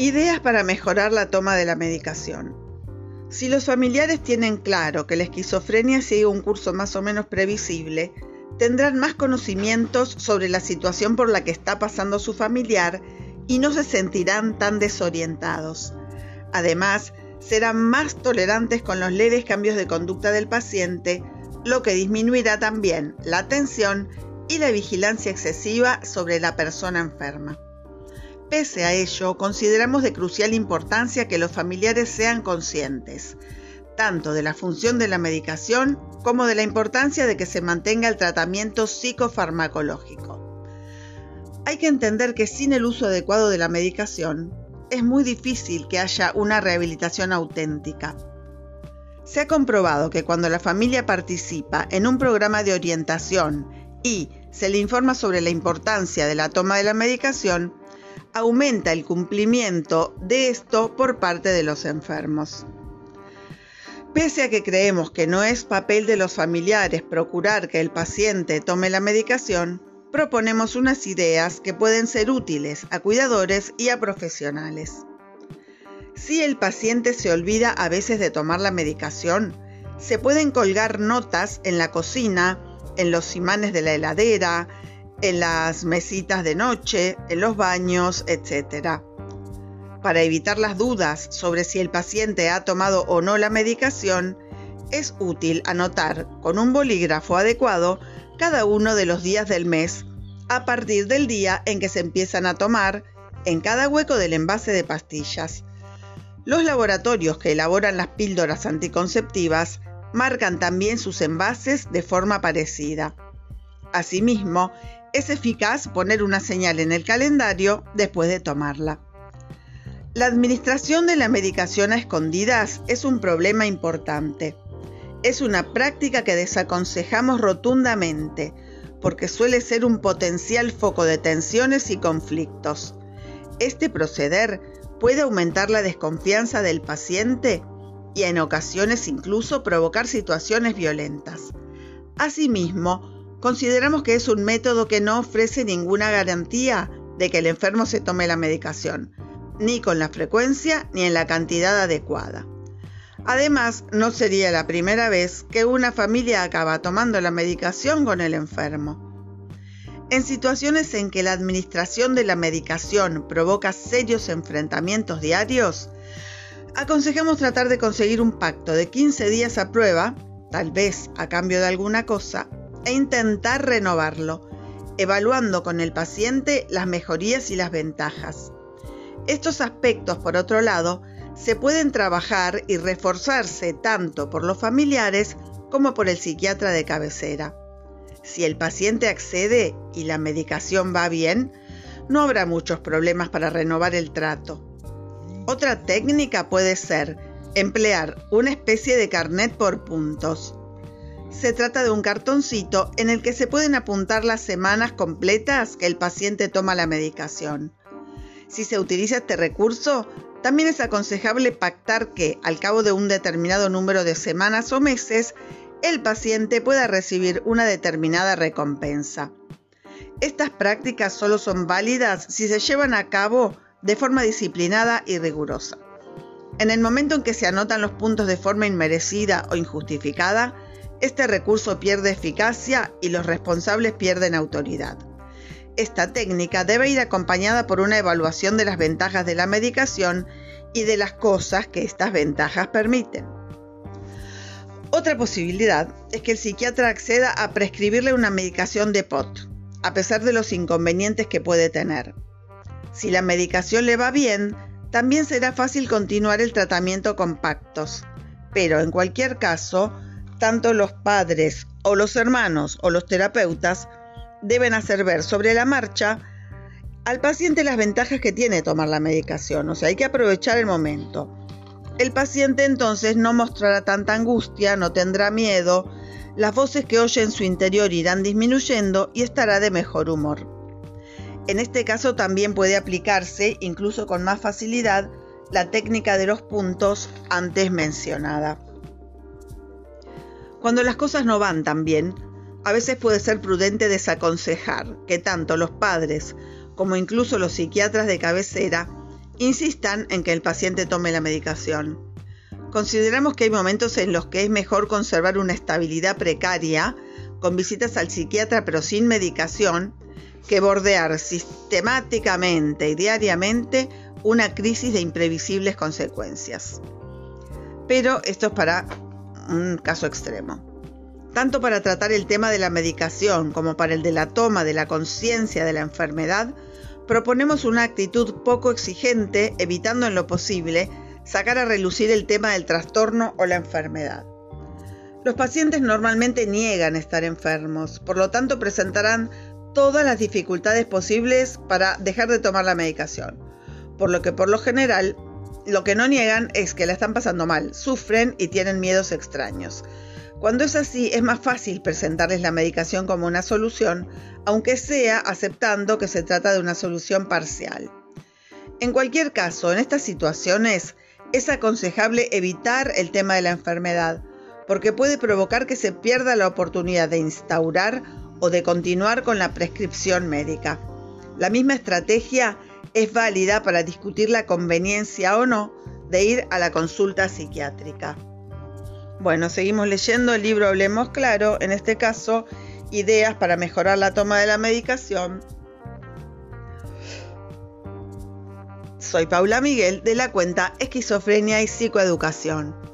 Ideas para mejorar la toma de la medicación. Si los familiares tienen claro que la esquizofrenia sigue un curso más o menos previsible, tendrán más conocimientos sobre la situación por la que está pasando su familiar y no se sentirán tan desorientados. Además, serán más tolerantes con los leves cambios de conducta del paciente, lo que disminuirá también la tensión y la vigilancia excesiva sobre la persona enferma. Pese a ello, consideramos de crucial importancia que los familiares sean conscientes, tanto de la función de la medicación como de la importancia de que se mantenga el tratamiento psicofarmacológico. Hay que entender que sin el uso adecuado de la medicación, es muy difícil que haya una rehabilitación auténtica. Se ha comprobado que cuando la familia participa en un programa de orientación y se le informa sobre la importancia de la toma de la medicación, aumenta el cumplimiento de esto por parte de los enfermos. Pese a que creemos que no es papel de los familiares procurar que el paciente tome la medicación, proponemos unas ideas que pueden ser útiles a cuidadores y a profesionales. Si el paciente se olvida a veces de tomar la medicación, se pueden colgar notas en la cocina, en los imanes de la heladera, en las mesitas de noche, en los baños, etc. Para evitar las dudas sobre si el paciente ha tomado o no la medicación, es útil anotar con un bolígrafo adecuado cada uno de los días del mes a partir del día en que se empiezan a tomar en cada hueco del envase de pastillas. Los laboratorios que elaboran las píldoras anticonceptivas marcan también sus envases de forma parecida. Asimismo, es eficaz poner una señal en el calendario después de tomarla. La administración de la medicación a escondidas es un problema importante. Es una práctica que desaconsejamos rotundamente porque suele ser un potencial foco de tensiones y conflictos. Este proceder puede aumentar la desconfianza del paciente y en ocasiones incluso provocar situaciones violentas. Asimismo, Consideramos que es un método que no ofrece ninguna garantía de que el enfermo se tome la medicación, ni con la frecuencia ni en la cantidad adecuada. Además, no sería la primera vez que una familia acaba tomando la medicación con el enfermo. En situaciones en que la administración de la medicación provoca serios enfrentamientos diarios, aconsejamos tratar de conseguir un pacto de 15 días a prueba, tal vez a cambio de alguna cosa, e intentar renovarlo, evaluando con el paciente las mejorías y las ventajas. Estos aspectos, por otro lado, se pueden trabajar y reforzarse tanto por los familiares como por el psiquiatra de cabecera. Si el paciente accede y la medicación va bien, no habrá muchos problemas para renovar el trato. Otra técnica puede ser emplear una especie de carnet por puntos. Se trata de un cartoncito en el que se pueden apuntar las semanas completas que el paciente toma la medicación. Si se utiliza este recurso, también es aconsejable pactar que, al cabo de un determinado número de semanas o meses, el paciente pueda recibir una determinada recompensa. Estas prácticas solo son válidas si se llevan a cabo de forma disciplinada y rigurosa. En el momento en que se anotan los puntos de forma inmerecida o injustificada, este recurso pierde eficacia y los responsables pierden autoridad. Esta técnica debe ir acompañada por una evaluación de las ventajas de la medicación y de las cosas que estas ventajas permiten. Otra posibilidad es que el psiquiatra acceda a prescribirle una medicación de POT, a pesar de los inconvenientes que puede tener. Si la medicación le va bien, también será fácil continuar el tratamiento con pactos, pero en cualquier caso, tanto los padres o los hermanos o los terapeutas deben hacer ver sobre la marcha al paciente las ventajas que tiene tomar la medicación, o sea, hay que aprovechar el momento. El paciente entonces no mostrará tanta angustia, no tendrá miedo, las voces que oye en su interior irán disminuyendo y estará de mejor humor. En este caso también puede aplicarse, incluso con más facilidad, la técnica de los puntos antes mencionada. Cuando las cosas no van tan bien, a veces puede ser prudente desaconsejar que tanto los padres como incluso los psiquiatras de cabecera insistan en que el paciente tome la medicación. Consideramos que hay momentos en los que es mejor conservar una estabilidad precaria con visitas al psiquiatra pero sin medicación que bordear sistemáticamente y diariamente una crisis de imprevisibles consecuencias. Pero esto es para un caso extremo. Tanto para tratar el tema de la medicación como para el de la toma de la conciencia de la enfermedad, proponemos una actitud poco exigente, evitando en lo posible sacar a relucir el tema del trastorno o la enfermedad. Los pacientes normalmente niegan estar enfermos, por lo tanto presentarán todas las dificultades posibles para dejar de tomar la medicación, por lo que por lo general lo que no niegan es que la están pasando mal, sufren y tienen miedos extraños. Cuando es así, es más fácil presentarles la medicación como una solución, aunque sea aceptando que se trata de una solución parcial. En cualquier caso, en estas situaciones es aconsejable evitar el tema de la enfermedad, porque puede provocar que se pierda la oportunidad de instaurar o de continuar con la prescripción médica. La misma estrategia es válida para discutir la conveniencia o no de ir a la consulta psiquiátrica. Bueno, seguimos leyendo el libro Hablemos Claro, en este caso, ideas para mejorar la toma de la medicación. Soy Paula Miguel de la cuenta Esquizofrenia y Psicoeducación.